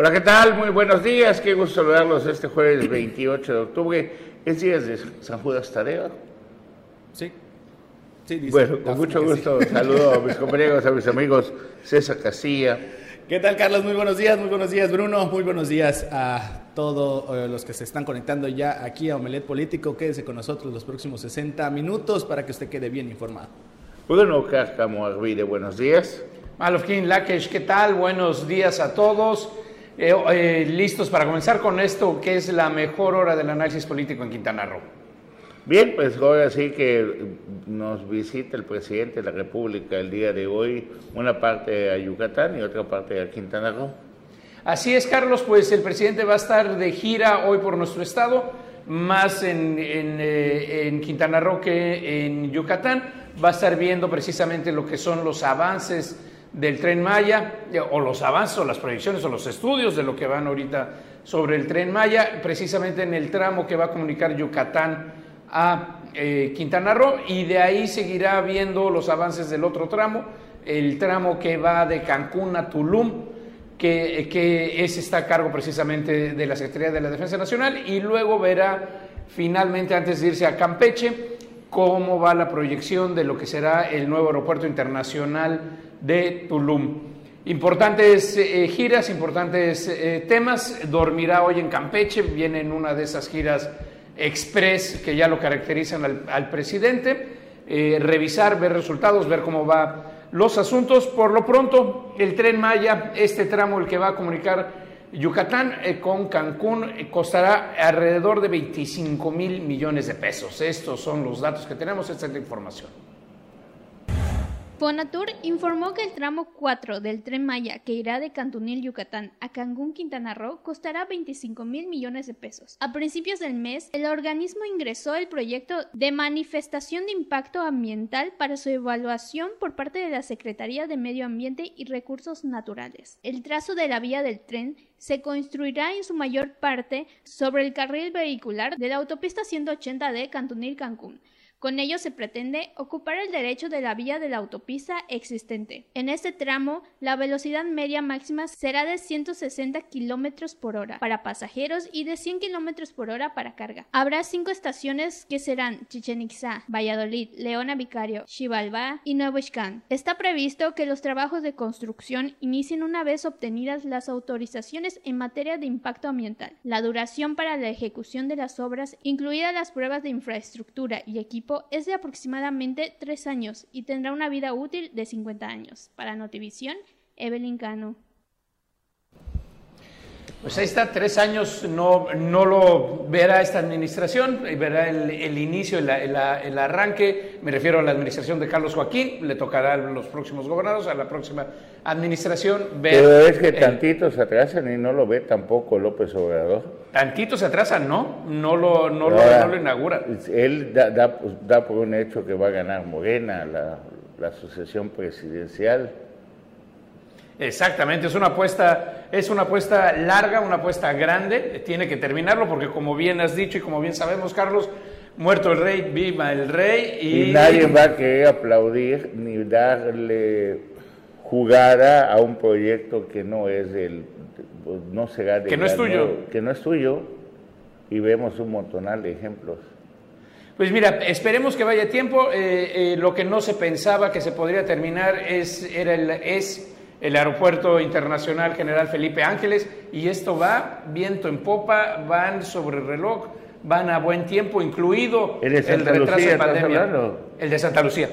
Hola, ¿qué tal? Muy buenos días. Qué gusto saludarlos este jueves 28 de octubre. ¿Es días de San Judas Tadeo? Sí. sí dice, bueno, con mucho gusto saludo a mis compañeros, a mis amigos César Casilla. ¿Qué tal, Carlos? Muy buenos días, muy buenos días, Bruno. Muy buenos días a todos eh, los que se están conectando ya aquí a Omelet Político. Quédese con nosotros los próximos 60 minutos para que usted quede bien informado. Bruno Cárcamo Arvide, buenos días. Malofkin Lakesh, ¿qué tal? Buenos días a todos. Eh, eh, listos para comenzar con esto, que es la mejor hora del análisis político en Quintana Roo. Bien, pues ahora sí que nos visita el presidente de la República el día de hoy, una parte a Yucatán y otra parte a Quintana Roo. Así es, Carlos, pues el presidente va a estar de gira hoy por nuestro estado, más en, en, eh, en Quintana Roo que en Yucatán. Va a estar viendo precisamente lo que son los avances del tren Maya, eh, o los avances, o las proyecciones, o los estudios de lo que van ahorita sobre el tren Maya, precisamente en el tramo que va a comunicar Yucatán a eh, Quintana Roo, y de ahí seguirá viendo los avances del otro tramo, el tramo que va de Cancún a Tulum, que, que ese está a cargo precisamente de la Secretaría de la Defensa Nacional, y luego verá finalmente, antes de irse a Campeche, cómo va la proyección de lo que será el nuevo aeropuerto internacional de Tulum. Importantes eh, giras, importantes eh, temas. Dormirá hoy en Campeche, viene en una de esas giras express que ya lo caracterizan al, al presidente. Eh, revisar, ver resultados, ver cómo van los asuntos. Por lo pronto, el tren Maya, este tramo, el que va a comunicar Yucatán eh, con Cancún, costará alrededor de 25 mil millones de pesos. Estos son los datos que tenemos, esta es la información. Fonatur informó que el tramo 4 del tren Maya que irá de Cantunil, Yucatán a Cancún, Quintana Roo costará 25 mil millones de pesos. A principios del mes, el organismo ingresó el proyecto de manifestación de impacto ambiental para su evaluación por parte de la Secretaría de Medio Ambiente y Recursos Naturales. El trazo de la vía del tren se construirá en su mayor parte sobre el carril vehicular de la autopista 180 de Cantunil-Cancún con ello se pretende ocupar el derecho de la vía de la autopista existente. En este tramo, la velocidad media máxima será de 160 km por hora para pasajeros y de 100 km por hora para carga. Habrá cinco estaciones que serán Chichen Itzá, Valladolid, Leona Vicario, Xibalbá y Nuevo Ixcán. Está previsto que los trabajos de construcción inicien una vez obtenidas las autorizaciones en materia de impacto ambiental. La duración para la ejecución de las obras, incluidas las pruebas de infraestructura y equipo es de aproximadamente 3 años y tendrá una vida útil de 50 años. Para Notivisión, Evelyn Cano. Pues ahí está, tres años no, no lo verá esta administración, verá el, el inicio, el, el, el, arranque, me refiero a la administración de Carlos Joaquín, le tocará a los próximos gobernadores, a la próxima administración ver... Pero es que tantito se atrasan y no lo ve tampoco López Obrador. Tantito se atrasan, ¿no? No lo, no Ahora, lo, no lo inaugura. Él da, da, da, por un hecho que va a ganar Morena, la, la sucesión presidencial. Exactamente, es una apuesta, es una apuesta larga, una apuesta grande, tiene que terminarlo porque como bien has dicho y como bien sabemos, Carlos, muerto el rey, viva el rey y, y nadie va a querer aplaudir ni darle jugada a un proyecto que no es del, no será de que no es tuyo, que no es tuyo y vemos un montonal de ejemplos. Pues mira, esperemos que vaya tiempo. Eh, eh, lo que no se pensaba que se podría terminar es, era el, es el Aeropuerto Internacional General Felipe Ángeles y esto va viento en popa, van sobre el reloj, van a buen tiempo, incluido el, de Santa el retraso Lucía, de pandemia. El de Santa Lucía.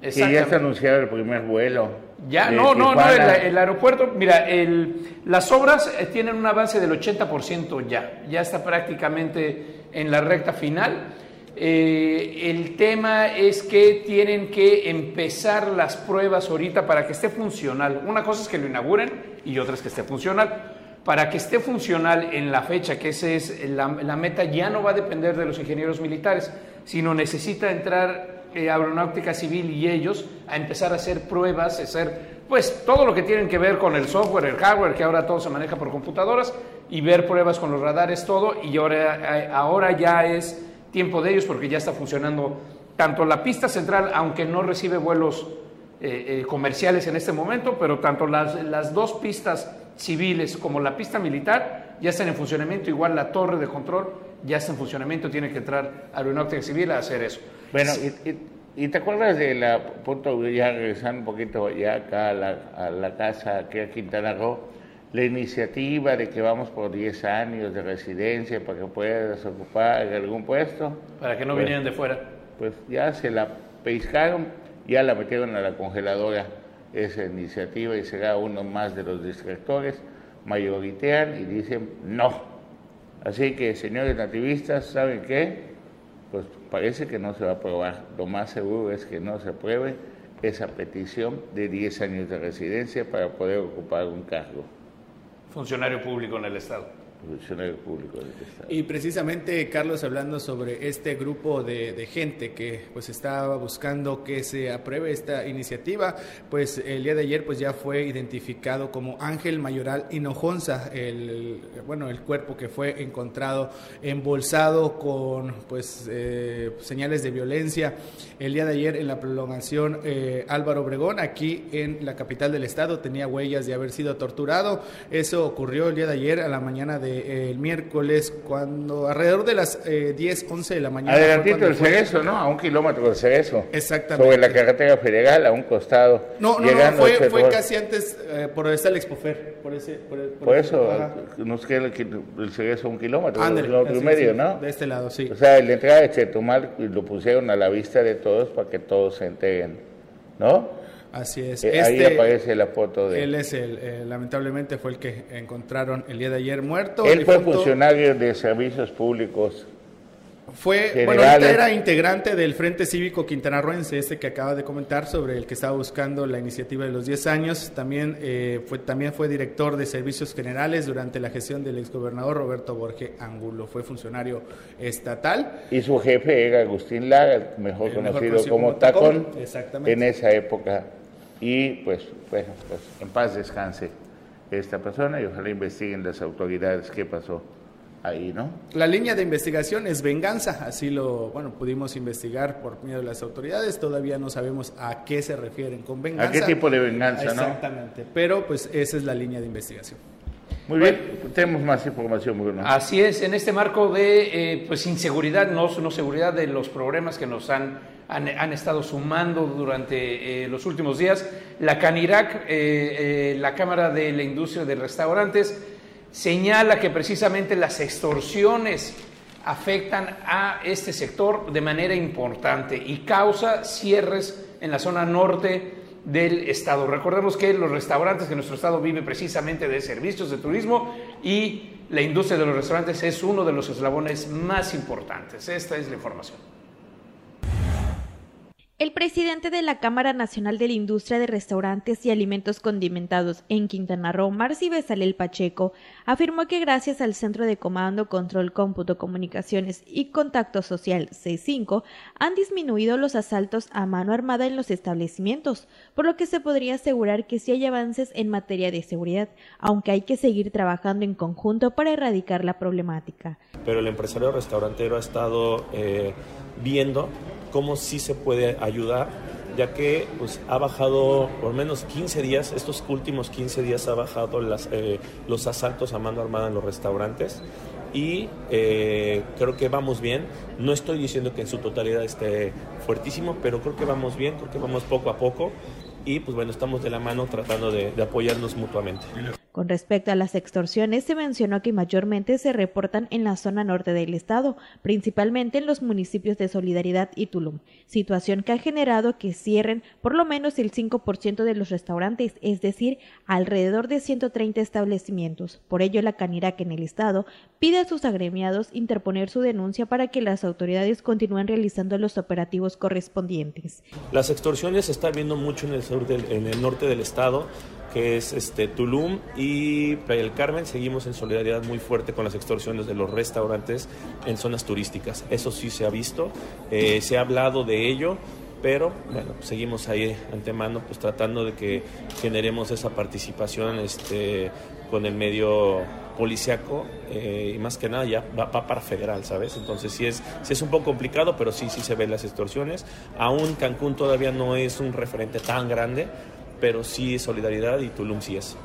Que ya se anunciado el primer vuelo. Ya, no, no, no, el, el, aeropuerto, mira, el, las obras tienen un avance del 80% ya, ya está prácticamente en la recta final. Eh, el tema es que tienen que empezar las pruebas ahorita para que esté funcional. Una cosa es que lo inauguren y otra es que esté funcional. Para que esté funcional en la fecha, que esa es la, la meta, ya no va a depender de los ingenieros militares, sino necesita entrar eh, Aeronáutica Civil y ellos a empezar a hacer pruebas, a hacer pues todo lo que tienen que ver con el software, el hardware, que ahora todo se maneja por computadoras, y ver pruebas con los radares, todo, y ahora, ahora ya es tiempo de ellos porque ya está funcionando tanto la pista central, aunque no recibe vuelos eh, eh, comerciales en este momento, pero tanto las, las, dos pistas civiles como la pista militar ya están en funcionamiento, igual la torre de control ya está en funcionamiento, tiene que entrar aeronáutica civil a hacer eso. Bueno, y, te acuerdas de la, punto ya regresando un poquito ya acá a la, a la casa, aquí a Quintana Roo, la iniciativa de que vamos por 10 años de residencia para que puedas ocupar algún puesto. Para que no pues, vinieran de fuera. Pues ya se la pescaron, ya la metieron a la congeladora esa iniciativa y será uno más de los distractores, mayoritean y dicen no. Así que, señores nativistas, ¿saben qué? Pues parece que no se va a aprobar. Lo más seguro es que no se apruebe esa petición de 10 años de residencia para poder ocupar un cargo. Funcionario público en el Estado Y precisamente, Carlos, hablando sobre este grupo de, gente que pues estaba buscando que se apruebe esta iniciativa, pues el día de ayer pues ya fue identificado como Ángel Mayoral Hinojonza, el, bueno, el cuerpo que fue encontrado embolsado con pues eh, señales de violencia el día de ayer en la prolongación eh, Álvaro Obregón, aquí en la capital del estado, tenía huellas de haber sido torturado. Eso ocurrió el día de ayer a la mañana del de, el miércoles, cuando alrededor de las 10, eh, 11 de la mañana. Adelantito el Cerezo, ¿no? A un kilómetro del Cerezo. Exactamente. Sobre la carretera federal, a un costado. No, no, no fue, fue casi antes, eh, por el Expofer. Por, ese, por, por, eso nos queda el, el Cerezo un kilómetro, André, medio, ¿no? De este lado, sí. O sea, la entrada de Chetumal lo pusieron a la vista de todos para que todos se enteren, ¿no? Así es. Eh, ahí este, aparece la foto de él. es el, eh, lamentablemente fue el que encontraron el día de ayer muerto. Él fue funcionario de servicios públicos fue, bueno, ahorita era integrante del Frente Cívico Quintanarroense, este que acaba de comentar, sobre el que estaba buscando la iniciativa de los 10 años. También, eh, fue, también fue director de Servicios Generales durante la gestión del exgobernador Roberto Borge Angulo. Fue funcionario estatal. Y su jefe era Agustín Lara, mejor, conocido, como, Tacón, en esa época. Y pues, bueno, pues en paz descanse esta persona y ojalá investiguen las autoridades qué pasó ahí, ¿no? La línea de investigación es venganza, así lo, bueno, pudimos investigar por medio de las autoridades, todavía no sabemos a qué se refieren con venganza. ¿A qué tipo de venganza, Exactamente, pero pues esa es la línea de investigación. Muy bien, tenemos más información, Bruno. Así es, en este marco de eh, pues inseguridad, no, no seguridad de los problemas que nos han, han, estado sumando durante eh, los últimos días, la CANIRAC, eh, la Cámara de la Industria de Restaurantes, señala que precisamente las extorsiones afectan a este sector de manera importante y causa cierres en la zona norte del estado. Recordemos que los restaurantes que nuestro estado vive precisamente de servicios de turismo y la industria de los restaurantes es uno de los eslabones más importantes. Esta es la información. El presidente de la Cámara Nacional de la Industria de Restaurantes y Alimentos Condimentados en Quintana Roo, Marci Besalel Pacheco, afirmó que gracias al Centro de Comando, Control, Cómputo, Comunicaciones y Contacto Social C5 han disminuido los asaltos a mano armada en los establecimientos, por lo que se podría asegurar que sí hay avances en materia de seguridad, aunque hay que seguir trabajando en conjunto para erradicar la problemática. Pero el empresario restaurantero ha estado eh, viendo cómo sí se puede ayudar, ya que pues, ha bajado por menos 15 días, estos últimos 15 días ha bajado las, eh, los asaltos a mano armada en los restaurantes y eh, creo que vamos bien. No estoy diciendo que en su totalidad esté fuertísimo, pero creo que vamos bien, creo que vamos poco a poco y pues bueno, estamos de la mano tratando de, de apoyarnos mutuamente. Con respecto a las extorsiones, se mencionó que mayormente se reportan en la zona norte del estado, principalmente en los municipios de Solidaridad y Tulum, situación que ha generado que cierren por lo menos el 5% de los restaurantes, es decir, alrededor de 130 establecimientos. Por ello, la Canirac en el estado pide a sus agremiados interponer su denuncia para que las autoridades continúen realizando los operativos correspondientes. Las extorsiones se están viendo mucho en el, sur en el norte del estado que es este, Tulum y Playa del Carmen. Seguimos en solidaridad muy fuerte con las extorsiones de los restaurantes en zonas turísticas. Eso sí se ha visto, eh, se ha hablado de ello, pero bueno, seguimos ahí antemano pues tratando de que generemos esa participación este, con el medio policiaco eh, y más que nada ya va, para federal, ¿sabes? Entonces sí es, sí es un poco complicado, pero sí, sí se ven las extorsiones. Aún Cancún todavía no es un referente tan grande, pero sí solidaridad y Tulum sí es.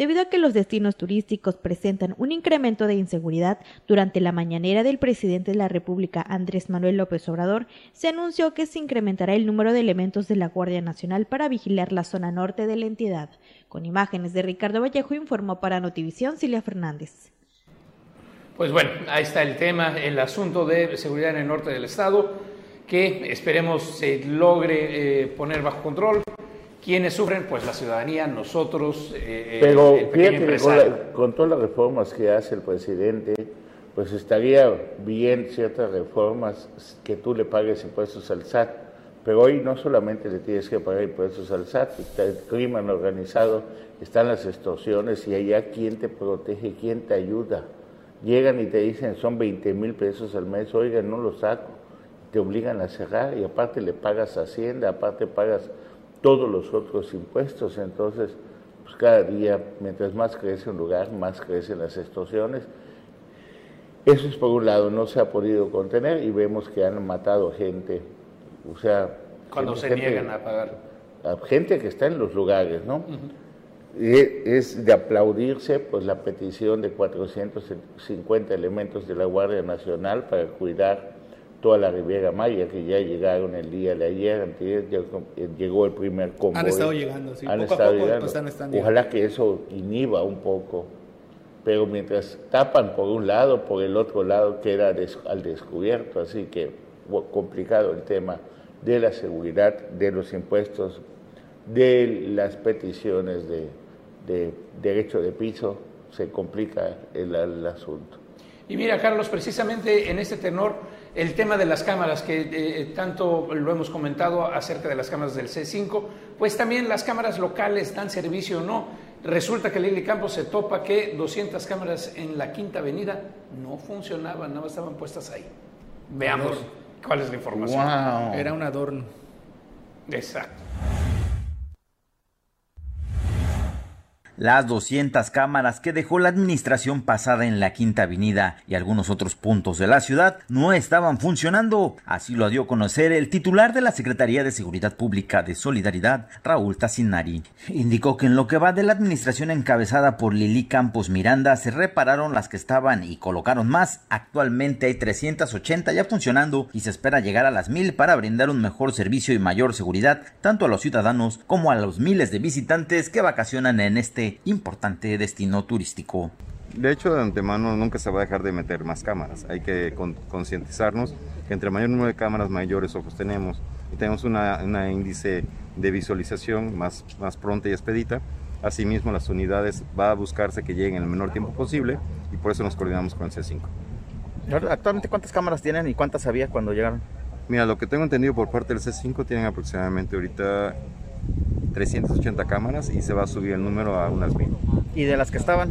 Debido a que los destinos turísticos presentan un incremento de inseguridad, durante la mañanera del presidente de la República, Andrés Manuel López Obrador, se anunció que se incrementará el número de elementos de la Guardia Nacional para vigilar la zona norte de la entidad. Con imágenes de Ricardo Vallejo informó para Notivisión Cilia Fernández. Pues bueno, ahí está el tema, el asunto de seguridad en el norte del estado, que esperemos se logre eh, poner bajo control. ¿Quiénes sufren? Pues la ciudadanía, nosotros, eh, Pero fíjate que con, todas las reformas que hace el presidente, pues estaría bien ciertas reformas que tú le pagues impuestos al SAT. Pero hoy no solamente le tienes que pagar impuestos al SAT, está el crimen organizado, están las extorsiones y allá quién te protege, quién te ayuda llegan y te dicen son 20 mil pesos al mes, oigan, no lo saco, te obligan a cerrar y aparte le pagas Hacienda, aparte pagas todos los otros impuestos, entonces pues cada día, mientras más crece un lugar, más crecen las extorsiones. Eso es por un lado, no se ha podido contener y vemos que han matado gente, o sea... Cuando se niegan a pagar. A gente que está en los lugares, ¿no? es de aplaudirse pues la petición de 450 elementos de la Guardia Nacional para cuidar toda la Riviera Maya, que ya llegaron el día de ayer, llegó el primer convoy. Han estado llegando, sí. Han estado llegando. Ojalá que eso inhiba un poco, pero mientras tapan por un lado, por el otro lado queda al descubierto, así que complicado el tema de la seguridad, de los impuestos, de las peticiones de, de derecho de piso, se complica el, asunto. Y mira, Carlos, precisamente en este tenor, el tema de las cámaras, que eh, tanto lo hemos comentado acerca de las cámaras del C5, pues también las cámaras locales dan servicio o no. Resulta que Lili Campos se topa que 200 cámaras en la Quinta Avenida no funcionaban, nada más estaban puestas ahí. Veamos cuál es la información. Era un adorno. Exacto. Las 200 cámaras que dejó la administración pasada en la Quinta Avenida y algunos otros puntos de la ciudad no estaban funcionando. Así lo dio a conocer el titular de la Secretaría de Seguridad Pública de Solidaridad, Raúl Tassinari. Indicó que en lo que va de la administración encabezada por Lili Campos Miranda se repararon las que estaban y colocaron más. Actualmente hay 380 ya funcionando y se espera llegar a las mil para brindar un mejor servicio y mayor seguridad tanto a los ciudadanos como a los miles de visitantes que vacacionan en este importante destino turístico. De hecho, de antemano nunca se va a dejar de meter más cámaras. Hay que concientizarnos que entre mayor número de cámaras, mayores ojos tenemos y tenemos una, índice de visualización más, más pronta y expedita. Asimismo, las unidades va a buscarse que lleguen en el menor tiempo posible y por eso nos coordinamos con el C5. ¿Actualmente cuántas cámaras tienen y cuántas había cuando llegaron? Mira, lo que tengo entendido por parte del C5 tienen aproximadamente ahorita 380 cámaras y se va a subir el número a unas mil. ¿Y de las que estaban?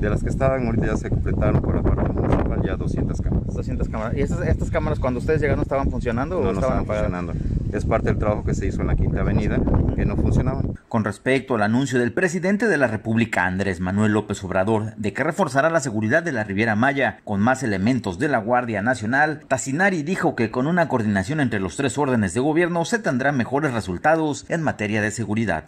De las que estaban, ahorita ya se completaron por la parte municipal ya 200 cámaras. 200 cámaras. ¿Y estas, estas cámaras cuando ustedes llegaron estaban funcionando? No, o no estaban funcionando. Es parte del trabajo que se hizo en la Quinta Avenida, que no funcionaban. Con respecto al anuncio del presidente de la República, Andrés Manuel López Obrador, de que reforzará la seguridad de la Riviera Maya con más elementos de la Guardia Nacional, Tassinari dijo que con una coordinación entre los tres órdenes de gobierno se tendrán mejores resultados en materia de seguridad.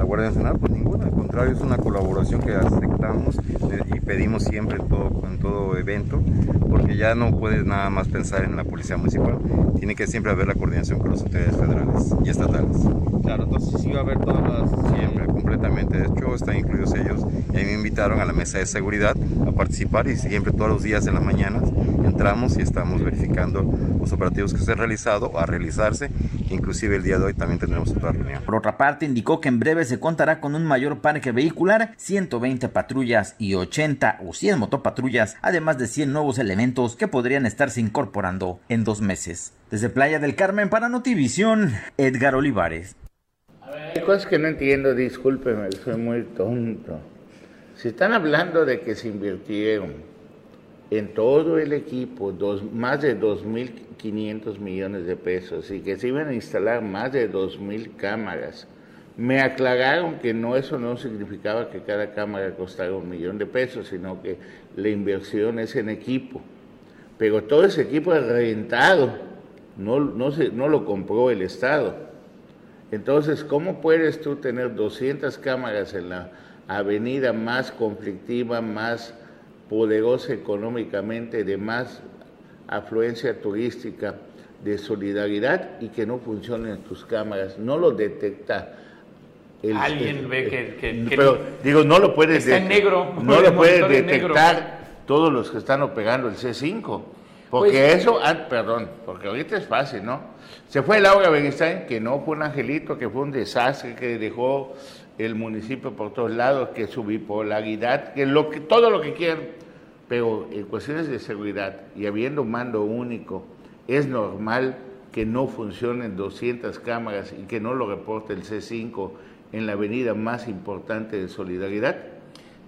La Guardia Nacional, pues ninguna, al contrario, es una colaboración que aceptamos eh, y pedimos siempre en todo, en todo evento, porque ya no puedes nada más pensar en la Policía Municipal, tiene que siempre haber la coordinación con las autoridades federales y estatales. Claro, entonces sí va a haber todas las... Siempre, completamente. De hecho, están incluidos ellos y a mí me invitaron a la mesa de seguridad a participar y siempre todos los días en las mañanas entramos y estamos verificando los operativos que se han realizado o a realizarse. Inclusive el día de hoy también tendremos otra reunión. Por otra parte, indicó que en breve se contará con un mayor parque vehicular, 120 patrullas y 80 o 100 motopatrullas, además de 100 nuevos elementos que podrían estarse incorporando en dos meses. Desde Playa del Carmen para Notivisión, Edgar Olivares. Hay cosas que no entiendo, discúlpeme, soy muy tonto. Si están hablando de que se invirtieron en todo el equipo dos, más de 2.500 millones de pesos y que se iban a instalar más de 2.000 cámaras. Me aclararon que no eso no significaba que cada cámara costara un millón de pesos, sino que la inversión es en equipo. Pero todo ese equipo es rentado, no, no, se, no lo compró el Estado. Entonces, ¿cómo puedes tú tener 200 cámaras en la avenida más conflictiva, más poderosa económicamente, de más afluencia turística, de solidaridad y que no funcionen tus cámaras. No lo detecta. Alguien ve que, Pero digo, no lo puedes está en negro. No lo puedes detectar todos los que están operando el C5. Porque pues, eso, ah, perdón, porque ahorita es fácil, ¿no? Se fue Laura Beristain, que no fue un angelito, que fue un desastre, que dejó el municipio por todos lados, que su bipolaridad, que, lo que todo lo que quieran, pero en cuestiones de seguridad y habiendo mando único, es normal que no funcionen 200 cámaras y que no lo reporte el C5 en la avenida más importante de Solidaridad?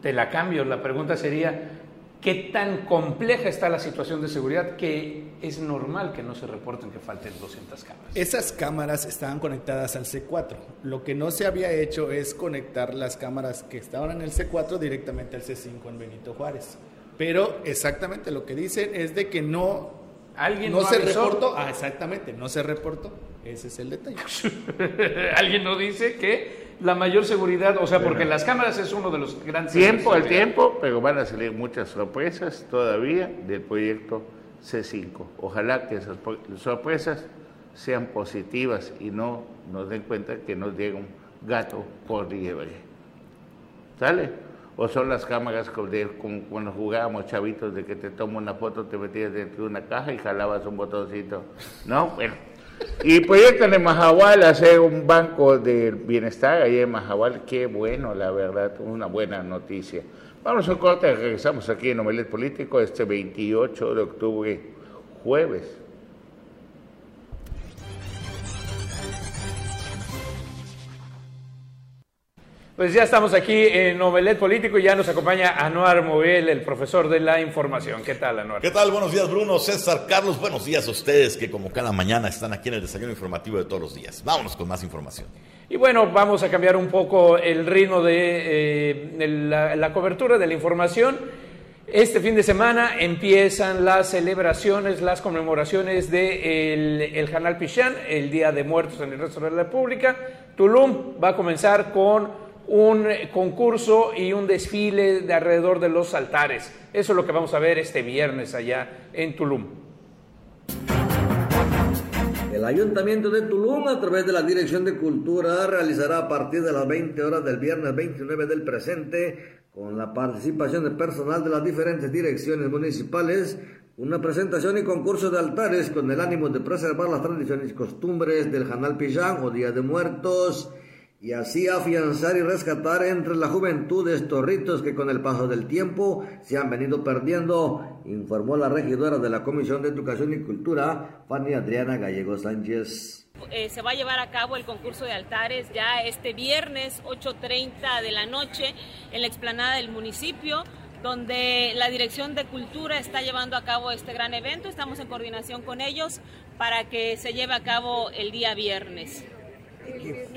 Te la cambio, la pregunta sería, ¿qué tan compleja está la situación de seguridad que es normal que no se reporten que falten 200 cámaras? Esas cámaras estaban conectadas al C4. Lo que no se había hecho es conectar las cámaras que estaban en el C4 directamente al C5 en Benito Juárez. Pero exactamente lo que dicen es de que no Alguien no, se reportó. Ah, exactamente, no se reportó. Ese es el detalle. Alguien no dice que la mayor seguridad, o sea, porque las cámaras es uno de los grandes. Tiempo al tiempo, pero van a salir muchas sorpresas todavía del proyecto C5. Ojalá que esas sorpresas sean positivas y no nos den cuenta que nos llega un gato por liebre. ¿Sale? o son las cámaras de, cuando jugábamos chavitos de que te tomo una foto, te metías dentro de una caja y jalabas un botoncito, ¿no? Bueno, y proyectan en Mahahual hacer un banco de bienestar ahí en Mahahual, qué bueno, la verdad, una buena noticia. Vamos a un corte, regresamos aquí en Omelet Político este 28 de octubre, jueves. Pues ya estamos aquí en Novelet Político y ya nos acompaña Anuar Movel, el profesor de la información. ¿Qué tal, Anuar? ¿Qué tal? Buenos días, Bruno, César, Carlos. Buenos días a ustedes que como cada mañana están aquí en el desayuno informativo de todos los días. Vámonos con más información. Y bueno, vamos a cambiar un poco el ritmo de, eh, la, cobertura de la información. Este fin de semana empiezan las celebraciones, las conmemoraciones del de el Janal Pichán, el Día de Muertos en el resto de la República. Tulum va a comenzar con un concurso y un desfile de alrededor de los altares. Eso es lo que vamos a ver este viernes allá en Tulum. El Ayuntamiento de Tulum, a través de la Dirección de Cultura, realizará a partir de las 20 horas del viernes 29 del presente, con la participación de personal de las diferentes direcciones municipales, una presentación y concurso de altares con el ánimo de preservar las tradiciones y costumbres del Janal Piján o Día de Muertos y así afianzar y rescatar entre la juventud estos ritos que con el paso del tiempo se han venido perdiendo, informó la regidora de la Comisión de Educación y Cultura, Fanny Adriana Gallego Sánchez. Eh, se va a llevar a cabo el concurso de altares ya este viernes 8.30 de la noche en la explanada del municipio donde la Dirección de Cultura está llevando a cabo este gran evento. Estamos en coordinación con ellos para que se lleve a cabo el día viernes.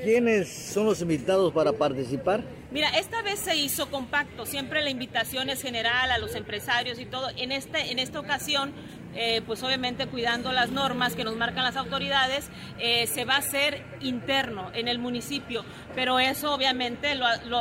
¿Quiénes son los invitados para participar? Mira, esta vez se hizo compacto, siempre la invitación es general a los empresarios y todo. En, este, en esta ocasión, eh, pues obviamente cuidando las normas que nos marcan las autoridades, eh, se va a hacer interno en el municipio, pero eso obviamente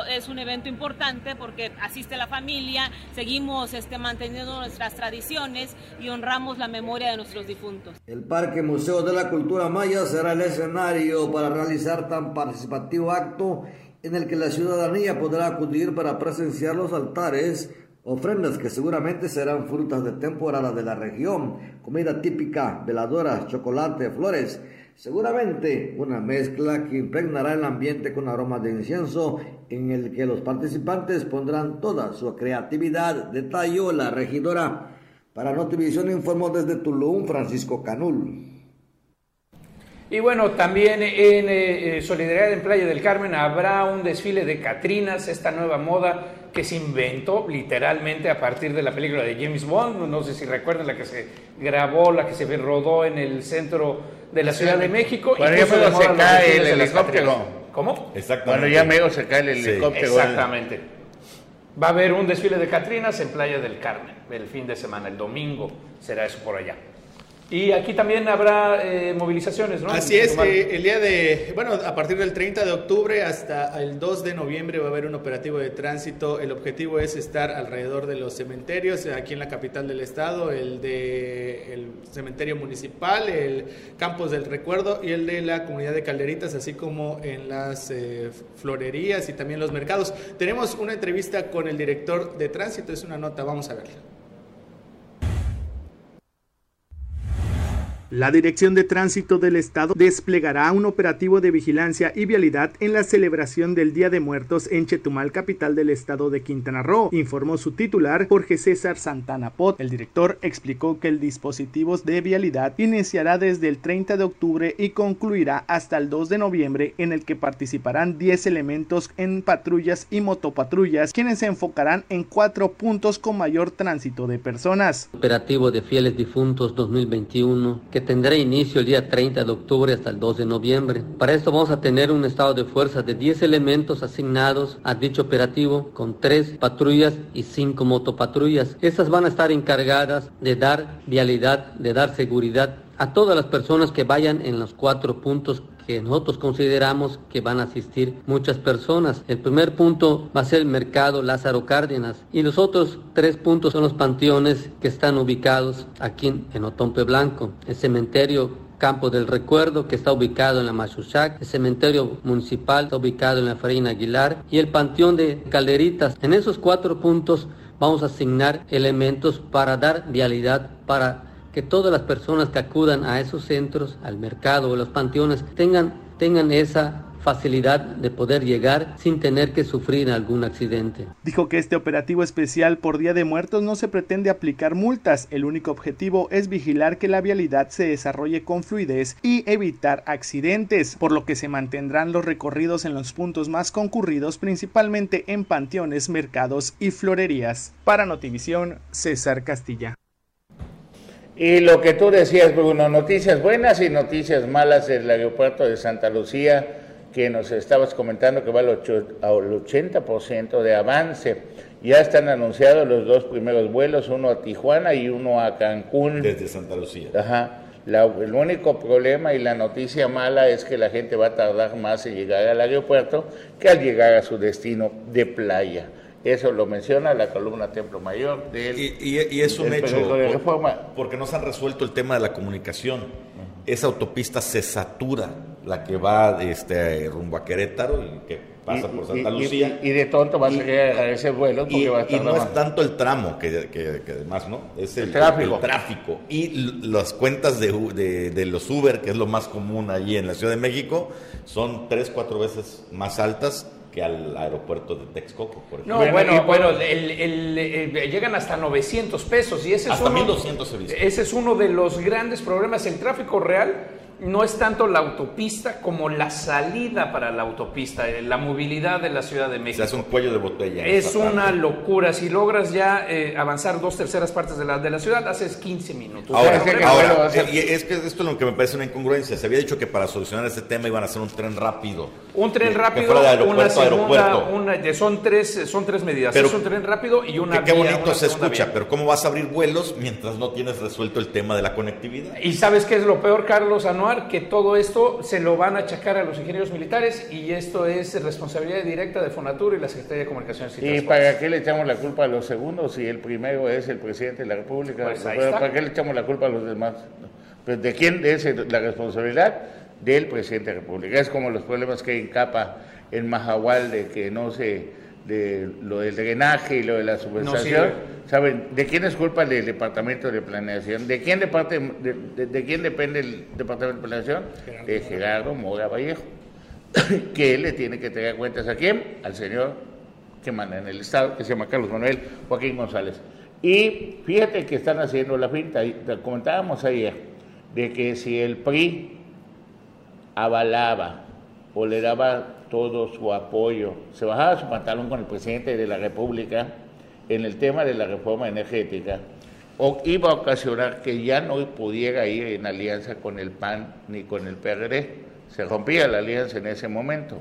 es un evento importante porque asiste la familia, seguimos este, manteniendo nuestras tradiciones y honramos la memoria de nuestros difuntos. El Parque Museo de la Cultura Maya será el escenario para realizar tan participativo acto en el que la ciudadanía podrá acudir para presenciar los altares, ofrendas que seguramente serán frutas de temporada de la región, comida típica, veladoras, chocolate, flores, seguramente una mezcla que impregnará el ambiente con aromas de incienso en el que los participantes pondrán toda su creatividad, detalló la regidora. Para Notivisión informó desde Tulum Francisco Canul. Y bueno, también en eh, eh, Solidaridad en Playa del Carmen habrá un desfile de Catrinas, esta nueva moda que se inventó literalmente a partir de la película de James Bond. No sé si recuerdan la que se grabó, la que se rodó en el centro de la Ciudad de México. Cuando ya se cae el helicóptero. ¿Cómo? Exactamente. Cuando ya medio se cae el helicóptero. Exactamente. Va a haber un desfile de Catrinas en Playa del Carmen el fin de semana, el domingo será eso por allá. Y aquí también habrá eh, movilizaciones, ¿no? Así es, eh, el día de, bueno, a partir del 30 de octubre hasta el 2 de noviembre va a haber un operativo de tránsito. El objetivo es estar alrededor de los cementerios, aquí en la capital del estado, el de el cementerio municipal, el Campos del Recuerdo y el de la comunidad de Calderitas, así como en las eh, florerías y también los mercados. Tenemos una entrevista con el director de tránsito, es una nota, vamos a verla. La Dirección de Tránsito del Estado desplegará un operativo de vigilancia y vialidad en la celebración del Día de Muertos en Chetumal, capital del estado de Quintana Roo, informó su titular Jorge César Santana Pot. El director explicó que el dispositivo de vialidad iniciará desde el 30 de octubre y concluirá hasta el 2 de noviembre, en el que participarán 10 elementos en patrullas y motopatrullas, quienes se enfocarán en cuatro puntos con mayor tránsito de personas. Operativo de Fieles Difuntos 2021 que tendrá inicio el día 30 de octubre hasta el 2 de noviembre. Para esto vamos a tener un estado de fuerza de 10 elementos asignados a dicho operativo con 3 patrullas y 5 motopatrullas. Estas van a estar encargadas de dar vialidad, de dar seguridad a todas las personas que vayan en los cuatro puntos que nosotros consideramos que van a asistir muchas personas. El primer punto va a ser el mercado Lázaro Cárdenas y los otros tres puntos son los panteones que están ubicados aquí en Otompe Blanco, el cementerio Campo del Recuerdo, que está ubicado en la Machuchac, el cementerio municipal está ubicado en la Farina Aguilar y el Panteón de Calderitas. En esos cuatro puntos vamos a asignar elementos para dar vialidad, para que todas las personas que acudan a esos centros, al mercado o los panteones, tengan, tengan esa facilidad de poder llegar sin tener que sufrir algún accidente. Dijo que este operativo especial por Día de Muertos no se pretende aplicar multas, el único objetivo es vigilar que la vialidad se desarrolle con fluidez y evitar accidentes, por lo que se mantendrán los recorridos en los puntos más concurridos, principalmente en panteones, mercados y florerías. Para Notivisión, César Castilla. Y lo que tú decías, Bruno, noticias buenas y noticias malas del aeropuerto de Santa Lucía, que nos estabas comentando que va al 80% de avance. Ya están anunciados los dos primeros vuelos, uno a Tijuana y uno a Cancún. Desde Santa Lucía. Ajá. el único problema y la noticia mala es que la gente va a tardar más en llegar al aeropuerto que al llegar a su destino de playa. Eso lo menciona la columna Templo Mayor del, y, y, es un hecho, porque no se han resuelto el tema de la comunicación. Esa autopista se satura, la que va este, rumbo a Querétaro y que pasa por Santa Lucía. Y, de tonto va a llegar a ese vuelo porque va a estar Y no es tanto el tramo, que, que, además, ¿no? Es el, tráfico. tráfico. Y las cuentas de, de, de, los Uber, que es lo más común allí en la Ciudad de México, son tres, cuatro veces más altas que al aeropuerto de Texcoco, por ejemplo. No, bueno, bueno, llegan hasta 900 pesos y ese hasta es uno, 1200 Ese es uno de los grandes problemas. El tráfico real no es tanto la autopista como la salida para la autopista, eh, la movilidad de la Ciudad de México. Se hace un cuello de botella. Es una locura. Si logras ya eh, avanzar dos terceras partes de la, de la ciudad, haces 15 minutos. Ahora, ahora eh, es que esto es lo que me parece una incongruencia. Se había dicho que para solucionar este tema iban a hacer un tren rápido. Un tren rápido, una segunda, una, son, tres, son tres medidas. Pero, es un tren rápido y una Qué bonito se escucha, pero ¿cómo vas a abrir vuelos mientras no tienes resuelto el tema de la conectividad? ¿Y sabes qué es lo peor, Carlos Que todo esto se lo van a achacar a los ingenieros militares y esto es responsabilidad directa de Fonatur y la Secretaría de Comunicaciones y, ¿Y para qué le echamos la culpa a los segundos si el primero es el presidente de la República? Pues ¿Para qué le echamos la culpa a los demás? Pues, ¿De quién es la responsabilidad? del presidente de la República. Es como los problemas que hay en Capa, en Mahahual, de que no se, de lo del drenaje y lo de la subestación. ¿Saben de quién es culpa del Departamento de Planeación? ¿De quién, de, de, quién depende el Departamento de Planeación? De Gerardo Mora Vallejo. que él le tiene que tener cuentas a quién? Al señor que manda en el Estado, que se llama Carlos Manuel Joaquín González. Y fíjate que están haciendo la finta, comentábamos ayer, de que si el PRI avalaba o le daba todo su apoyo, se bajaba su pantalón con el presidente de la República en el tema de la reforma energética, o iba a ocasionar que ya no pudiera ir en alianza con el PAN ni con el PRD. Se rompía la alianza en ese momento.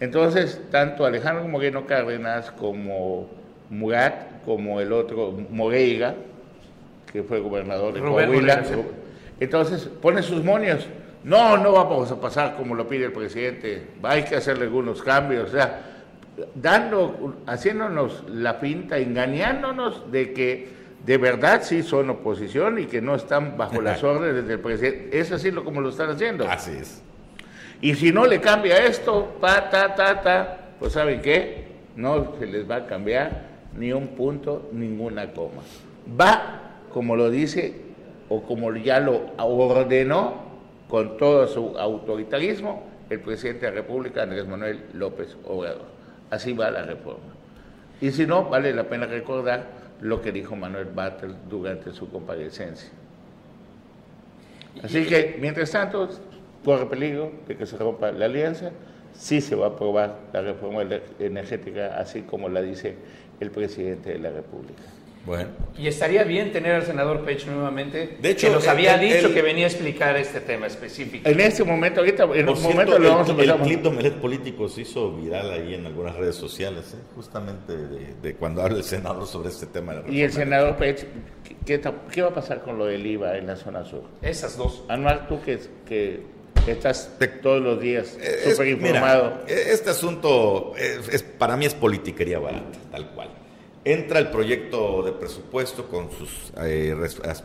Entonces, tanto Alejandro Moreno Cárdenas como Murat, como el otro Moreira, que fue gobernador de Coahuila, Entonces pone sus monios. No, no vamos a pasar como lo pide el presidente. Hay que hacerle algunos cambios. O sea, dando, haciéndonos la pinta, engañándonos de que de verdad sí son oposición y que no están bajo las órdenes del presidente. Es así lo como lo están haciendo. Así es. Y si no le cambia esto, pa, ta, ta, ta, pues ¿saben qué? No se les va a cambiar ni un punto, ninguna coma. Va, como lo dice, o como ya lo ordenó con todo su autoritarismo, el presidente de la República, Andrés Manuel López Obrador. Así va la reforma. Y si no, vale la pena recordar lo que dijo Manuel Bartel durante su comparecencia. Así que, mientras tanto, corre peligro de que se rompa la alianza, sí se va a aprobar la reforma energética así como la dice el presidente de la República. Bueno. Y estaría bien tener al senador Pech nuevamente, de hecho, que nos había dicho que venía a explicar este tema específico. En este momento, ahorita, en un momento lo vamos a empezar. El clip de Omelet Político se hizo viral ahí en algunas redes sociales, ¿eh? justamente de, cuando habla el senador sobre este tema. De la y el senador Pech, ¿qué, ¿qué, va a pasar con lo del IVA en la zona sur? Esas dos. Anual, tú que, que estás todos los días súper informado. este asunto es, para mí es politiquería barata, tal cual. Entra el proyecto de presupuesto con sus eh,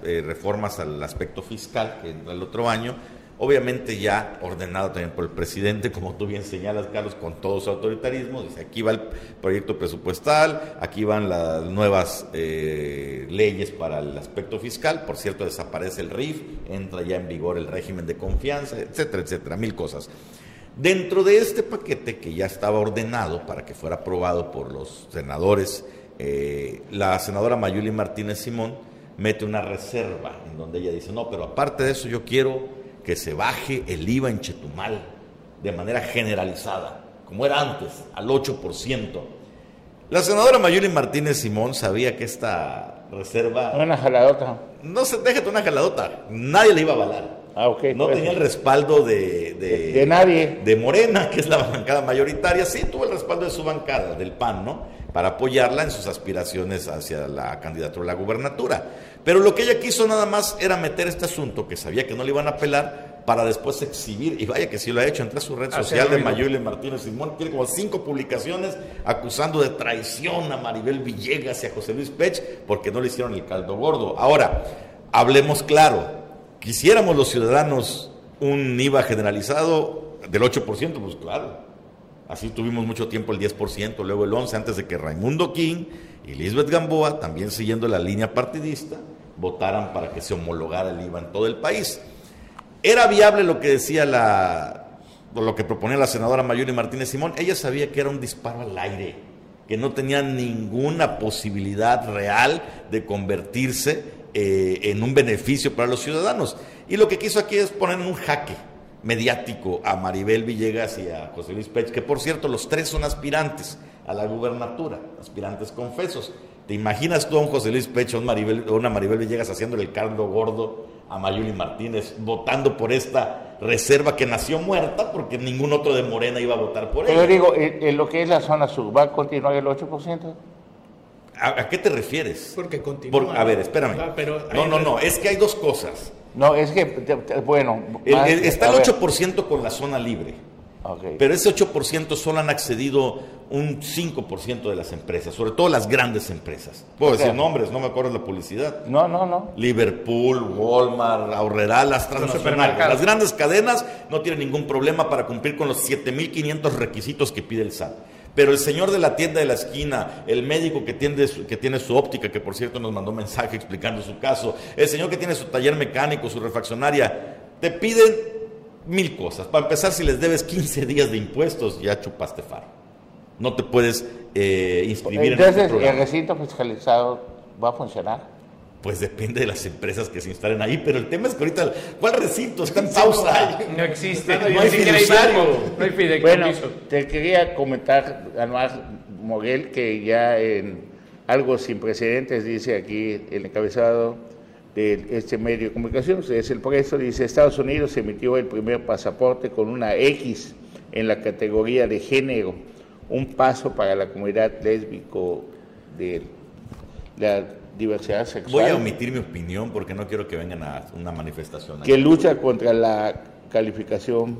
eh, reformas al aspecto fiscal, que entra el otro año, obviamente ya ordenado también por el presidente, como tú bien señalas, Carlos, con todo su autoritarismo. Dice, aquí va el proyecto presupuestal, aquí van las nuevas eh, leyes para el aspecto fiscal. Por cierto, desaparece el RIF, entra ya en vigor el régimen de confianza, etcétera, etcétera, mil cosas. Dentro de este paquete que ya estaba ordenado para que fuera aprobado por los senadores, eh, la senadora Mayuli Martínez Simón mete una reserva en donde ella dice, no, pero aparte de eso yo quiero que se baje el IVA en Chetumal de manera generalizada, como era antes, al 8%. La senadora Mayuli Martínez Simón sabía que esta reserva... Una jaladota. No se déjate una jaladota, nadie le iba a avalar. Ah, okay, no tenía el respaldo de, de, de, nadie. De Morena, que es la bancada mayoritaria. Sí, tuvo el respaldo de su bancada, del PAN, ¿no? Para apoyarla en sus aspiraciones hacia la candidatura a la gubernatura. Pero lo que ella quiso nada más era meter este asunto, que sabía que no le iban a apelar, para después exhibir, y vaya que sí lo ha hecho, entre su red ah, social de Mayule Martínez Simón, tiene como cinco publicaciones acusando de traición a Maribel Villegas y a José Luis Pech, porque no le hicieron el caldo gordo. Ahora, hablemos claro, quisiéramos los ciudadanos un IVA generalizado del 8%, pues claro, Así tuvimos mucho tiempo el 10%, luego el 11%, antes de que Raimundo King y Lisbeth Gamboa, también siguiendo la línea partidista, votaran para que se homologara el IVA en todo el país. Era viable lo que decía la, lo que proponía la senadora Mayuri Martínez Simón. Ella sabía que era un disparo al aire, que no tenía ninguna posibilidad real de convertirse eh, en un beneficio para los ciudadanos. Y lo que quiso aquí es poner un jaque mediático a Maribel Villegas y a José Luis Pech, que por cierto los tres son aspirantes a la gubernatura, aspirantes confesos. ¿Te imaginas tú a un José Luis Pech o una Maribel Villegas haciéndole el caldo gordo a Mayuli Martínez, votando por esta reserva que nació muerta porque ningún otro de Morena iba a votar por ella? Pero digo, en lo que es la zona sur, ¿va a continuar el 8%? ¿A, qué te refieres? Porque continúa. a ver, espérame. Ah, no, no, no, es que hay dos cosas. No, es que, bueno. está el 8% con la zona libre. Pero ese 8% solo han accedido un 5% de las empresas, sobre todo las grandes empresas. Puedo decir nombres, no me acuerdo la publicidad. No, no, no. Liverpool, Walmart, Aurrera, las transnacionales. Las grandes cadenas no tienen ningún problema para cumplir con los 7.500 requisitos que pide el SAT. Pero el señor de la tienda de la esquina, el médico que tiene, que tiene su óptica, que por cierto nos mandó mensaje explicando su caso, el señor que tiene su taller mecánico, su refaccionaria, te piden mil cosas. Para empezar, si les debes 15 días de impuestos, ya chupaste faro. No te puedes eh, inscribir Entonces, en Entonces, ¿el recinto fiscalizado va a funcionar? Pues depende de las empresas que se instalen ahí, pero el tema es que ahorita, ¿cuál recinto? Está en pausa. No existe. No, hay fiduciario. No hay fideicomiso. Bueno, te quería comentar, Anuar Moguel, que ya en algo sin precedentes, dice aquí el encabezado de este medio de comunicación, es el preso, dice, Estados Unidos emitió el primer pasaporte con una X en la categoría de género, un paso para la comunidad lésbico de la diversidad sexual. Voy a omitir mi opinión porque no quiero que vengan a una manifestación. Que lucha contra la calificación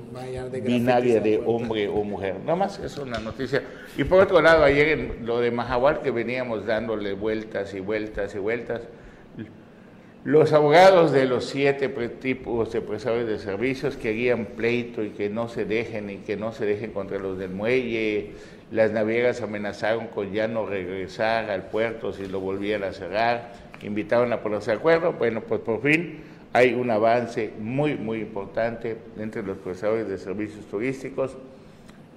binaria de hombre o mujer. Nada más es una noticia. Y por otro lado, ayer en lo de Mahahual que veníamos dándole vueltas y vueltas y vueltas, los abogados de los siete tipos de prestadores de servicios querían pleito y que no se dejen y que no se dejen contra los del muelle. Las navieras amenazaron con ya no regresar al puerto si lo volvían a cerrar. Invitaron a ponerse de acuerdo. Bueno, pues por fin hay un avance muy, muy importante entre los prestadores de servicios turísticos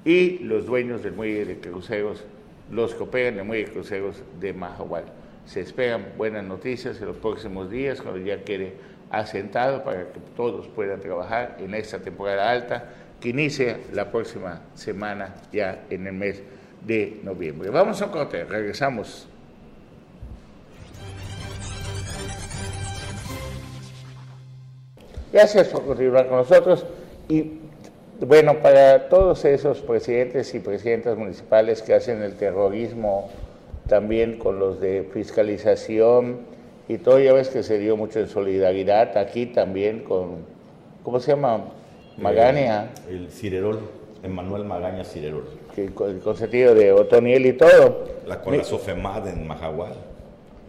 y los dueños del muelle de cruceros, los que operan el muelle de cruceros de Mahahual. Se esperan buenas noticias en los próximos días, cuando ya quede asentado para que todos puedan trabajar en esta temporada alta que inicia la próxima semana ya en el mes de noviembre. Vamos a un corte, regresamos. Gracias por continuar con nosotros y bueno, para todos esos presidentes y presidentas municipales que hacen el terrorismo también con los de fiscalización y todo, ya ves que se dio mucho en solidaridad, aquí también con, ¿cómo se llama? Magaña. Eh, el Cirerol, Emanuel Magaña Cirerol. Que, el consentido de Otoniel y todo. La con la Sofemad en Majagual.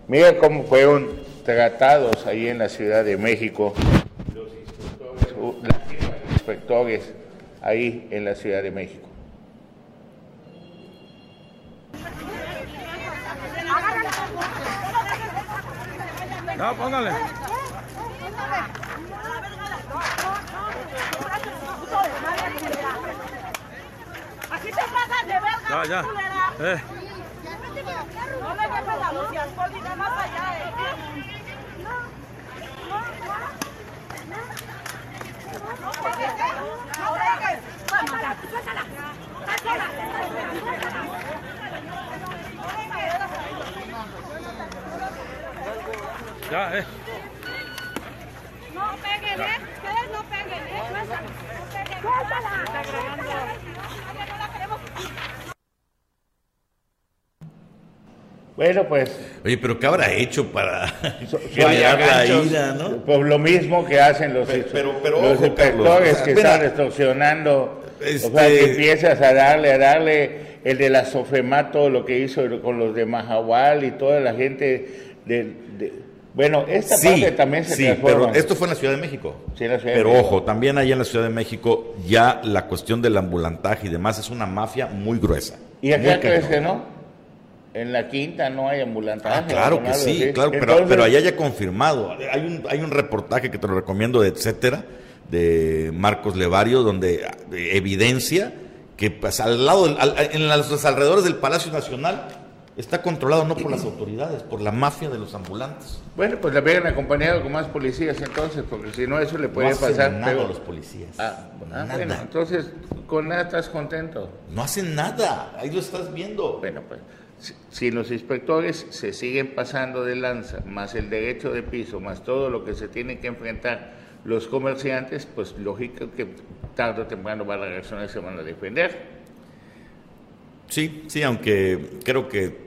Mira cómo fueron tratados ahí en la Ciudad de México los inspectores ahí en la Ciudad de México. No, póngale. Aquí te pagas de verga, ya, ya. Eh. No le dejes la luz y alcohol y más allá, eh. No, no, no. No pegues, no suéltala. Ya, eh. No peguen, eh. Ustedes no peguen, eh. Suéltala. Suéltala. Bueno, pues. Oye, pero ¿qué habrá hecho para callar la ira, no? Pues lo mismo que hacen los, pero, pero, los ojo, inspectores que están extorsionando. Este... O sea, que empiezas a darle, a darle el de la Sofema, todo lo que hizo con los de Mahahual y toda la gente de, de bueno, esta sí, parte también se sí, transforma. pero esto fue en la Ciudad de México. Sí, en la Ciudad pero de México. ojo, también allá en la Ciudad de México ya la cuestión del ambulantaje y demás es una mafia muy gruesa. ¿Y acá crees que no? En la quinta no hay ambulantaje. Ah, claro que sí, claro, pero, Entonces, pero allá ya confirmado. Hay un, hay un reportaje que te lo recomiendo de etcétera, de Marcos Levario, donde eh, evidencia que pues, al lado, al- en los alrededores del Palacio Nacional está controlado no por las autoridades, por la mafia de los ambulantes. Bueno, pues la habían acompañado con más policías entonces, porque si no eso le puede no hacen pasar. nada los policías. Ah, ah, Nada. bueno, entonces con nada estás contento. No hacen nada, ahí lo estás viendo. Bueno, pues si, los inspectores se siguen pasando de lanza, más el derecho de piso, más todo lo que se tienen que enfrentar los comerciantes, pues lógico que tarde o temprano van a reaccionar y se van a defender. Sí, sí, aunque creo que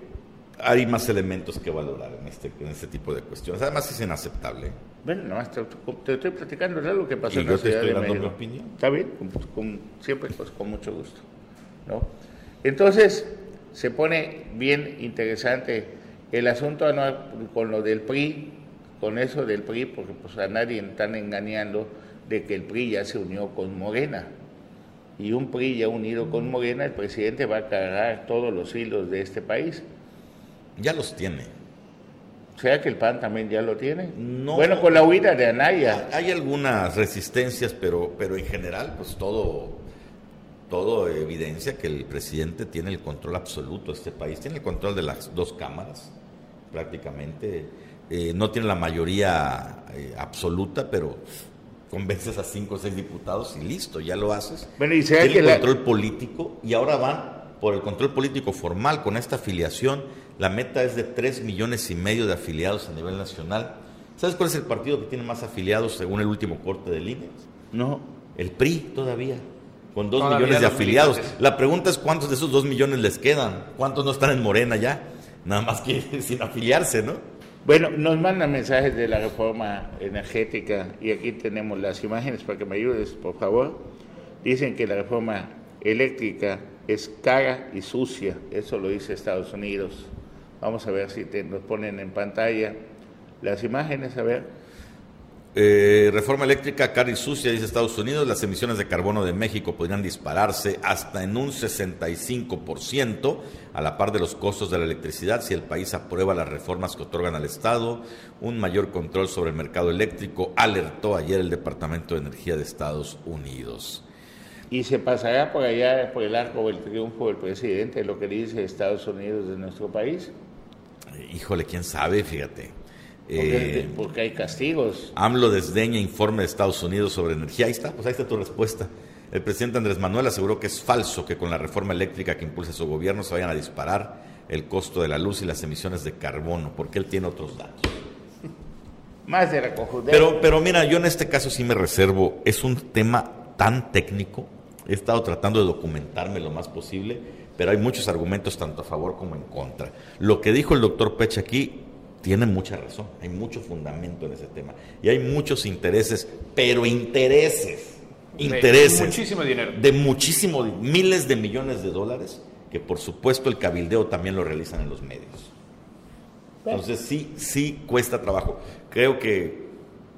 hay más elementos que valorar en este, en este tipo de cuestiones. Además es inaceptable. Bueno, nomás te, te estoy platicando de lo que pasó Y en yo la te Ciudad estoy de dando mi México. opinión. Está bien, con- con- siempre pues, con mucho gusto. ¿no? Entonces, se pone bien interesante el asunto ¿no? con lo del PRI, con eso del PRI, porque pues a nadie están engañando de que el PRI ya se unió con Morena. Y un PRI ya unido con Morena, el presidente va a cargar todos los hilos de este país. Ya los tiene. ¿Será que el PAN también ya lo tiene? No. Bueno, con la huida de Anaya. Hay algunas resistencias, pero, pero en general, pues todo, todo evidencia que el presidente tiene el control absoluto de este país, tiene el control de las dos cámaras, prácticamente. Eh, no tiene la mayoría eh, absoluta, pero convences a cinco o seis diputados y listo, ya lo haces. Bueno, ¿y será tiene que el la- control político y ahora van por el control político formal con esta afiliación. La meta es de 3 millones y medio de afiliados a nivel nacional. ¿Sabes cuál es el partido que tiene más afiliados según el último corte del INE? No. El PRI todavía, con 2 Todavía millones de afiliados. militantes. La pregunta es cuántos de esos 2 millones les quedan, cuántos no están en Morena ya, nada más que sin afiliarse, ¿no? Bueno, nos mandan mensajes de la reforma energética y aquí tenemos las imágenes para que me ayudes, por favor. Dicen que la reforma eléctrica es cara y sucia, eso lo dice Estados Unidos. Vamos a ver si nos ponen en pantalla las imágenes, a ver. Eh, reforma eléctrica cara y sucia, dice Estados Unidos, las emisiones de carbono de México podrían dispararse hasta en un 65% a la par de los costos de la electricidad si el país aprueba las reformas que otorgan al Estado un mayor control sobre el mercado eléctrico, alertó ayer el Departamento de Energía de Estados Unidos. Y se pasará por allá, por el arco del triunfo del presidente, lo que dice Estados Unidos de nuestro país. Híjole, quién sabe, fíjate. Porque, eh, porque, hay castigos. AMLO desdeña informe de Estados Unidos sobre energía. Ahí está, pues ahí está tu respuesta. El presidente Andrés Manuel aseguró que es falso que con la reforma eléctrica que impulsa su gobierno se vayan a disparar el costo de la luz y las emisiones de carbono, porque él tiene otros datos. Más de la Pero, pero mira, yo en este caso sí me reservo, es un tema tan técnico, he estado tratando de documentarme lo más posible, pero hay muchos argumentos tanto a favor como en contra. Lo que dijo el doctor Pech aquí tiene mucha razón, hay mucho fundamento en ese tema. Y hay muchos intereses, pero intereses, intereses. De muchísimo dinero. De muchísimo, miles de millones de dólares, que por supuesto el cabildeo también lo realizan en los medios. Entonces sí, sí cuesta trabajo. Creo que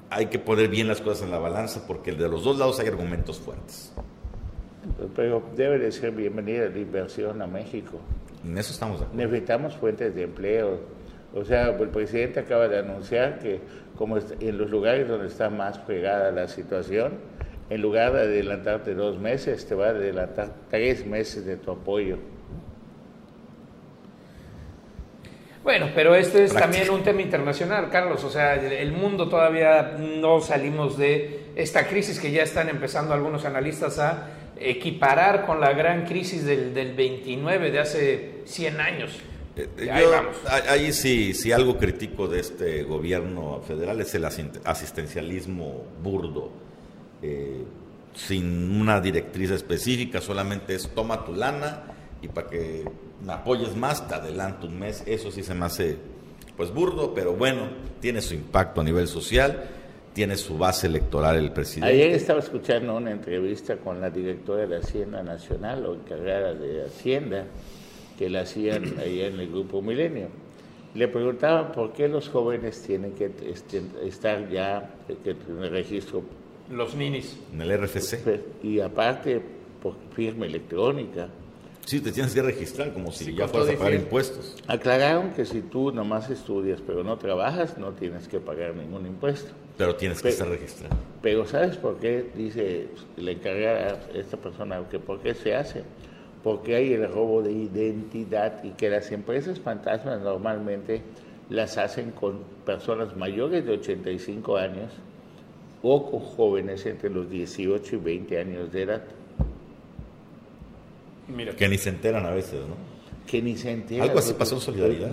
hay que poner bien las cosas en la balanza porque de los dos lados hay argumentos fuertes. Pero debe de ser bienvenida la inversión a México. En eso estamos de acuerdo. Necesitamos fuentes de empleo o sea, el presidente acaba de anunciar que como en los lugares donde está más pegada la situación, en lugar de adelantarte dos meses, te va a adelantar tres meses de tu apoyo. Bueno, pero este es también un tema internacional, Carlos. O sea, el mundo todavía no salimos de esta crisis que ya están empezando algunos analistas a equiparar con la gran crisis del, del 29 de hace 100 años. Eh, ahí sí, si algo crítico de este gobierno federal es el asistencialismo burdo, eh, sin una directriz específica, solamente es toma tu lana y para que me apoyes más te adelanto un mes. Eso sí se me hace pues burdo, pero bueno, tiene su impacto a nivel social, tiene su base electoral el presidente. Ayer estaba escuchando una entrevista con la directora de Hacienda Nacional o encargada de Hacienda que la hacían ahí en el grupo Milenio. Le preguntaban por qué los jóvenes tienen que este, estar ya en el registro. Los ninis. En el RFC. Y aparte, por firma electrónica. Sí, te tienes que registrar como si ya fueras a pagar impuestos. Aclararon que si tú nomás estudias pero no trabajas, no tienes que pagar ningún impuesto. Pero tienes que estar registrado. Pero ¿sabes por qué? Dice, le encarga a esta persona que por qué se hace porque hay el robo de identidad y que las empresas fantasmas normalmente las hacen con personas mayores de 85 años o con jóvenes entre los 18 y 20 años de edad. Mira. Que ni se enteran a veces, ¿no? Que ni se enteran. Algo así pasó en solidaridad.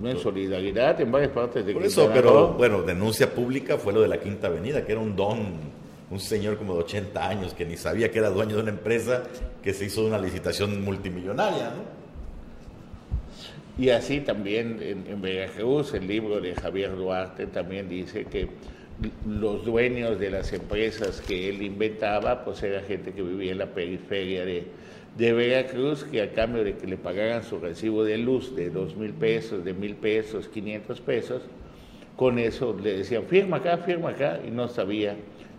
no en solidaridad, en varias partes de Por eso, pero bueno, denuncia pública fue lo de la Quinta Avenida, que era un don un señor como de 80 años que ni sabía que era dueño de una empresa que se hizo una licitación multimillonaria, ¿no? Y así también en, en Veracruz, el libro de Javier Duarte también dice que los dueños de las empresas que él inventaba, pues era gente que vivía en la periferia de, de Veracruz, que a cambio de que le pagaran su recibo de luz de dos mil pesos, de mil pesos, 500 pesos, con eso le decían, firma acá, firma acá, y no sabía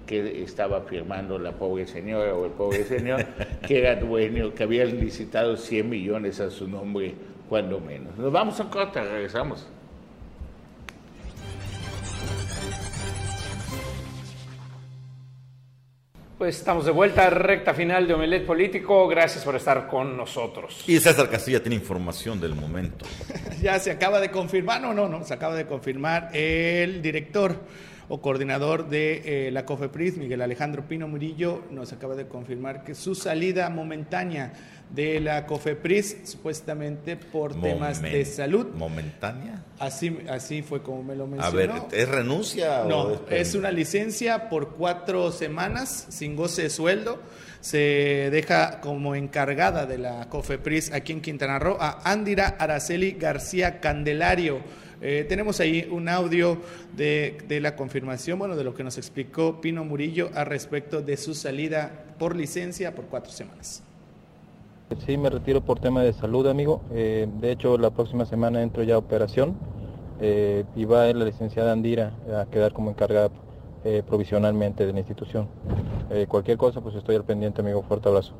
que estaba firmando la pobre señora o el pobre señor, que era dueño, que había licitado 100 millones a su nombre, cuando menos. Nos vamos a corta, regresamos. Pues estamos de vuelta, recta final de Omelet Político. Gracias por estar con nosotros. Y César Castilla tiene información del momento. ya se acaba de confirmar, no, no, no, se acaba de confirmar el director o coordinador de eh, la COFEPRIS, Miguel Alejandro Pino Murillo, nos acaba de confirmar que su salida momentánea de la COFEPRIS, supuestamente por temas de salud. ¿Momentánea? Así, así fue como me lo mencionó. A ver, ¿es renuncia no, o es, es una licencia por cuatro semanas sin goce de sueldo. Se deja como encargada de la COFEPRIS aquí en Quintana Roo a Andira Araceli García Candelario Eh, tenemos ahí un audio de, de, la confirmación, bueno, de lo que nos explicó Pino Murillo a respecto de su salida por licencia por cuatro semanas. Sí, me retiro por tema de salud, amigo. Eh, de hecho, la próxima semana entro ya a operación eh, y va la licenciada Andira a quedar como encargada provisionalmente de la institución. cualquier cosa, pues estoy al pendiente, amigo. Fuerte abrazo.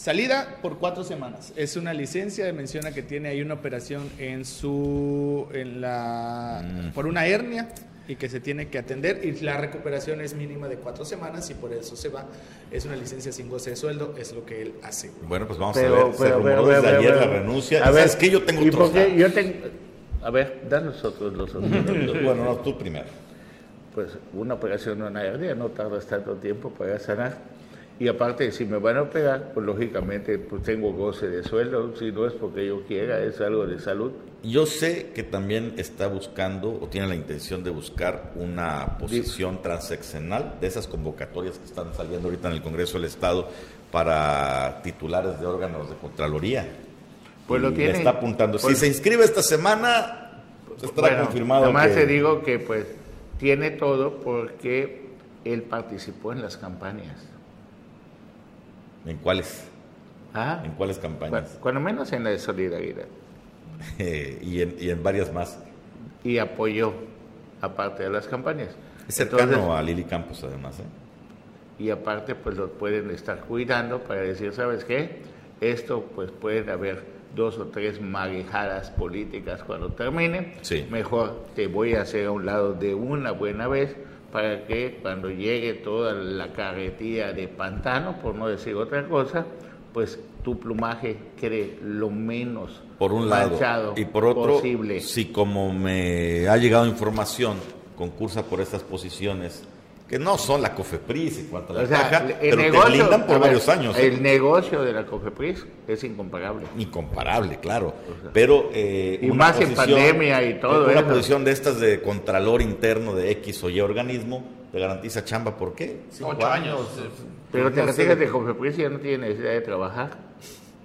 Salida por cuatro semanas. Es una licencia, menciona que tiene ahí una operación en su, en la, mm. por una hernia y que se tiene que atender y la recuperación es mínima de cuatro semanas y por eso se va. Es una licencia sin goce de sueldo, es lo que él hace. Bueno, pues vamos a ver. se rumoró desde ayer la renuncia. A ver, es que yo tengo ¿y yo tengo A ver, danos otros los otros. bueno, no, tú primero. Pues una operación en una hernia no tarda tanto tiempo para sanar y aparte, si me van a operar, pues lógicamente pues tengo goce de sueldo, si no es porque yo quiera, es algo de salud. Yo sé que también está buscando o tiene la intención de buscar una posición transeccional de esas convocatorias que están saliendo ahorita en el Congreso del Estado para titulares de órganos de Contraloría. Pues lo tiene. está apuntando. si pues se inscribe esta semana, pues estará confirmado. Además te digo que pues tiene todo porque él participó en las campañas. ¿En cuáles? ¿Ah? ¿En cuáles campañas? Cuando, menos en la de Solidaridad. y, en, y en varias más. Y apoyó, aparte de las campañas. Es cercano a Lili Campos, además. ¿eh? Y aparte, pues lo pueden estar cuidando para decir, ¿sabes qué? Esto, pues pueden haber dos o tres marejadas políticas cuando termine. Sí. Mejor te voy a hacer a un lado de una buena vez para que cuando llegue toda la carretilla de pantano, por no decir otra cosa, pues tu plumaje quede lo menos por un lado y por otro posible. si como me ha llegado información concursa por estas posiciones que no son la COFEPRIS y cuanto la caja, pero negocio, te por varios años. ¿eh? El negocio de la COFEPRIS es incomparable. Incomparable, claro. pero eh, y más en pandemia y todo Una posición de estas de contralor interno de X o Y organismo te garantiza chamba, ¿por qué? Ocho años. Pero te fijas de COFEPRIS ya no tiene necesidad de trabajar.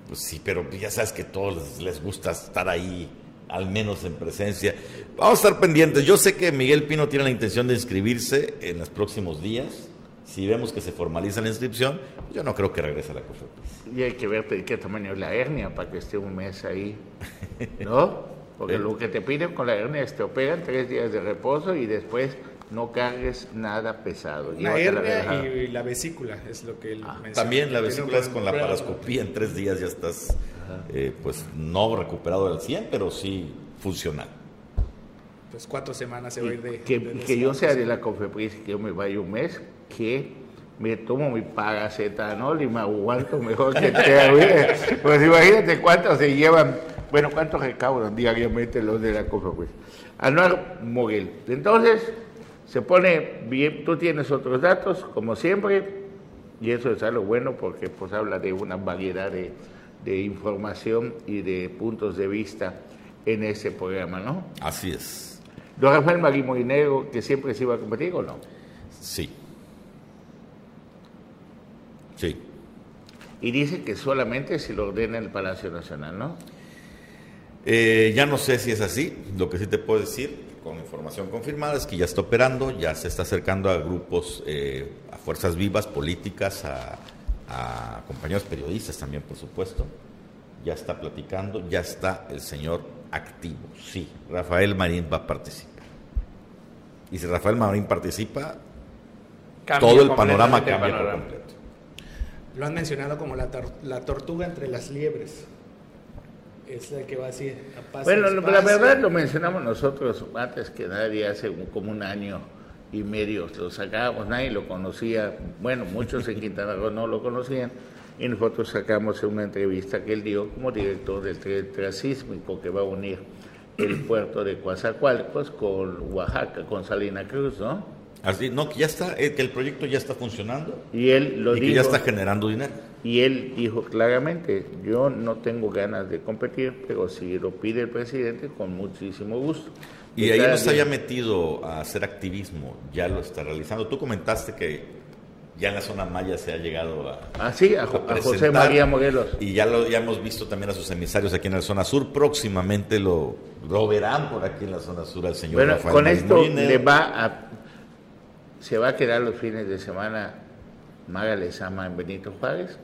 Pues sí, pero ya sabes que a todos les gusta estar ahí al menos en presencia. Vamos a estar pendientes. Yo sé que Miguel Pino tiene la intención de inscribirse en los próximos días. Si vemos que se formaliza la inscripción, yo no creo que regrese a la COFEPRIS. Y hay que ver qué tamaño es la hernia para que esté un mes ahí, ¿no? Porque lo que te piden con la hernia es te operan tres días de reposo y después no cargues nada pesado. La hernia y la vesícula es lo que él ah, menciona. También la vesícula es con la parascopía, en tres días ya estás eh, pues no recuperado al 100, pero sí funcional. Pues cuatro semanas se va a ir de... Que, yo sea de la COFEPRIS, que yo me vaya un mes, que me tomo mi paracetanol y me aguanto mejor que te Pues imagínate cuántos se llevan, bueno, cuántos recaudan diariamente los de la COFEPRIS. Anual Moguel. Entonces, se pone bien, tú tienes otros datos, como siempre, y eso es algo bueno porque pues habla de una variedad de de información y de puntos de vista en ese programa, ¿no? Así es. Don Rafael Maguimorinero, que siempre se iba a competir o no? Sí. Sí. Y dice que solamente si lo ordena el Palacio Nacional, ¿no? Eh, ya no sé si es así. Lo que sí te puedo decir, con información confirmada, es que ya está operando, ya se está acercando a grupos, eh, a fuerzas vivas, políticas, a a compañeros periodistas también, por supuesto. Ya está platicando, ya está el señor activo. Sí, Rafael Marín va a participar. Y si Rafael Marín participa, todo el panorama cambia por completo. Lo han mencionado como la, la tortuga entre las liebres. Es la que va así a Bueno, la verdad lo mencionamos nosotros antes que nadie, hace como un año y medios lo sacábamos, nadie lo conocía, bueno, muchos en Quintana Roo no lo conocían, y nosotros sacamos una entrevista que él dio como director del tren transísmico que va a unir el puerto de Coatzacoalcos con Oaxaca, con Salina Cruz, ¿no? Así, no, que ya está, eh, que el proyecto ya está funcionando. Y él lo y que ya está generando dinero. Y él dijo claramente, yo no tengo ganas de competir, pero si lo pide el presidente, con muchísimo gusto. Y ahí no se haya metido a hacer activismo, ya lo está realizando. Tú comentaste que ya en la zona maya se ha llegado a, ah, sí, a, José María Morelos. Y ya lo ya hemos visto también a sus emisarios aquí en la zona sur. Próximamente lo, lo verán por aquí en la zona sur al señor bueno, Con esto le va a, se va a quedar los fines de semana Maga Lezama en Benito Juárez.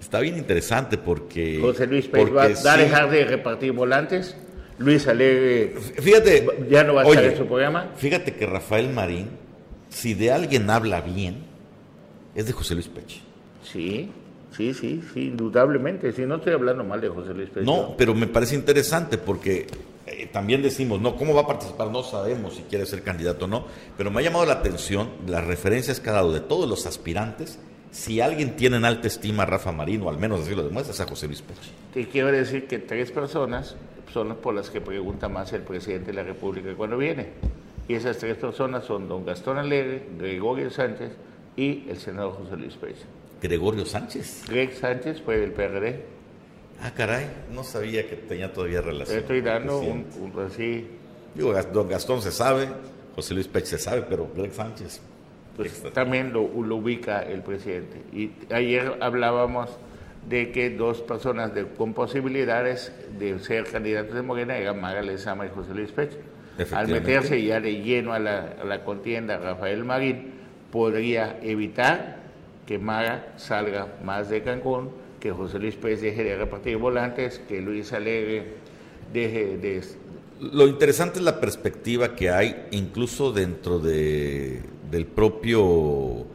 Está bien interesante porque... José Luis Pérez va a dejar de repartir volantes. Luis Alegre fíjate, ya no va a estar en su programa. Fíjate que Rafael Marín, si de alguien habla bien, es de José Luis Peche. Sí, sí, sí, sí, indudablemente. Si no estoy hablando mal de José Luis Peche. No, pero me parece interesante porque eh, también decimos, no, ¿cómo va a participar? No sabemos si quiere ser candidato o no, pero me ha llamado la atención las referencias que ha dado de todos los aspirantes. Si alguien tiene en alta estima a Rafa Marín, o al menos así lo demuestra, es a José Luis Peche. Te quiero decir que tres personas son las por las que pregunta más el presidente de la República cuando viene. Y esas tres personas son don Gastón Alegre, Gregorio Sánchez y el senador José Luis Pérez. ¿Gregorio Sánchez? Greg Sánchez fue del PRD. Ah, caray, no sabía que tenía todavía relación. estoy dando un, así. Digo, don Gastón se sabe, José Luis Pérez se sabe, pero Greg Sánchez. Pues también lo, ubica el presidente. Y ayer hablábamos de que dos personas de, con posibilidades de ser candidatos de Morena eran Maga Lezama y José Luis Pérez. Al meterse ya de lleno a la, a la contienda Rafael Marín, podría evitar que Mara salga más de Cancún, que José Luis Pérez deje de repartir volantes, que Luis Alegre deje de... Lo interesante es la perspectiva que hay incluso dentro de, del propio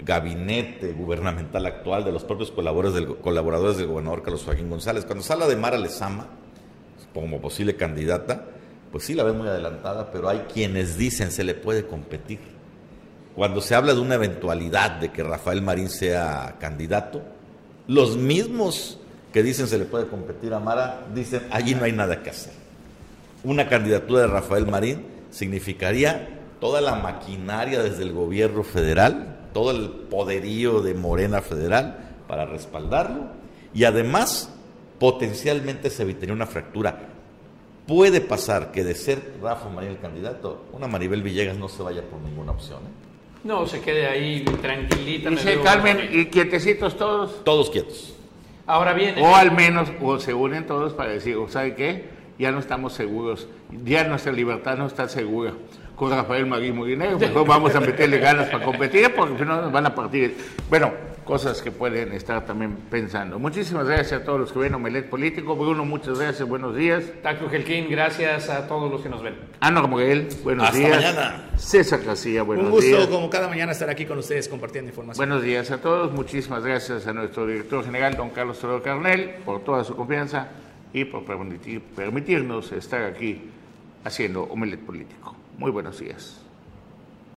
gabinete gubernamental actual, de los propios colaboradores del, colaboradores del gobernador Carlos Joaquín González. Cuando se habla de Mara Lezama como posible candidata, pues sí la ven muy adelantada, pero hay quienes dicen se le puede competir cuando se habla de una eventualidad de que Rafael Marín sea candidato, los mismos que dicen se le puede competir a Mara, dicen allí no hay nada que hacer. Una candidatura de Rafael Marín significaría toda la maquinaria desde el gobierno federal, todo el poderío de Morena federal para respaldarlo y además potencialmente se evitaría una fractura. Puede pasar que de ser Rafa Marín el candidato, una Maribel Villegas no se vaya por ninguna opción. ¿eh? No, se quede ahí tranquilita. Y se calmen y quietecitos todos. Todos quietos. Ahora bien. O al menos, o se unen todos para decir, ¿sabe qué? Ya no estamos seguros. Ya nuestra libertad no está segura con Rafael Marín Molinero. Mejor vamos a meterle ganas para competir porque si no nos van a partir. Bueno, cosas que pueden estar también pensando. Muchísimas gracias a todos los que ven Omelet Político. Bruno, muchas gracias, buenos días. Taco Gelquín, gracias a todos los que nos ven. Ana Moguel, buenos Hasta días. mañana. César Casilla, buenos días. Un gusto, como cada mañana, estar aquí con ustedes compartiendo información. Buenos días a todos. Muchísimas gracias a nuestro director general, don Carlos Toro Carnel, por toda su confianza y por permitir, permitirnos estar aquí haciendo Omelet Político. Muy buenos días.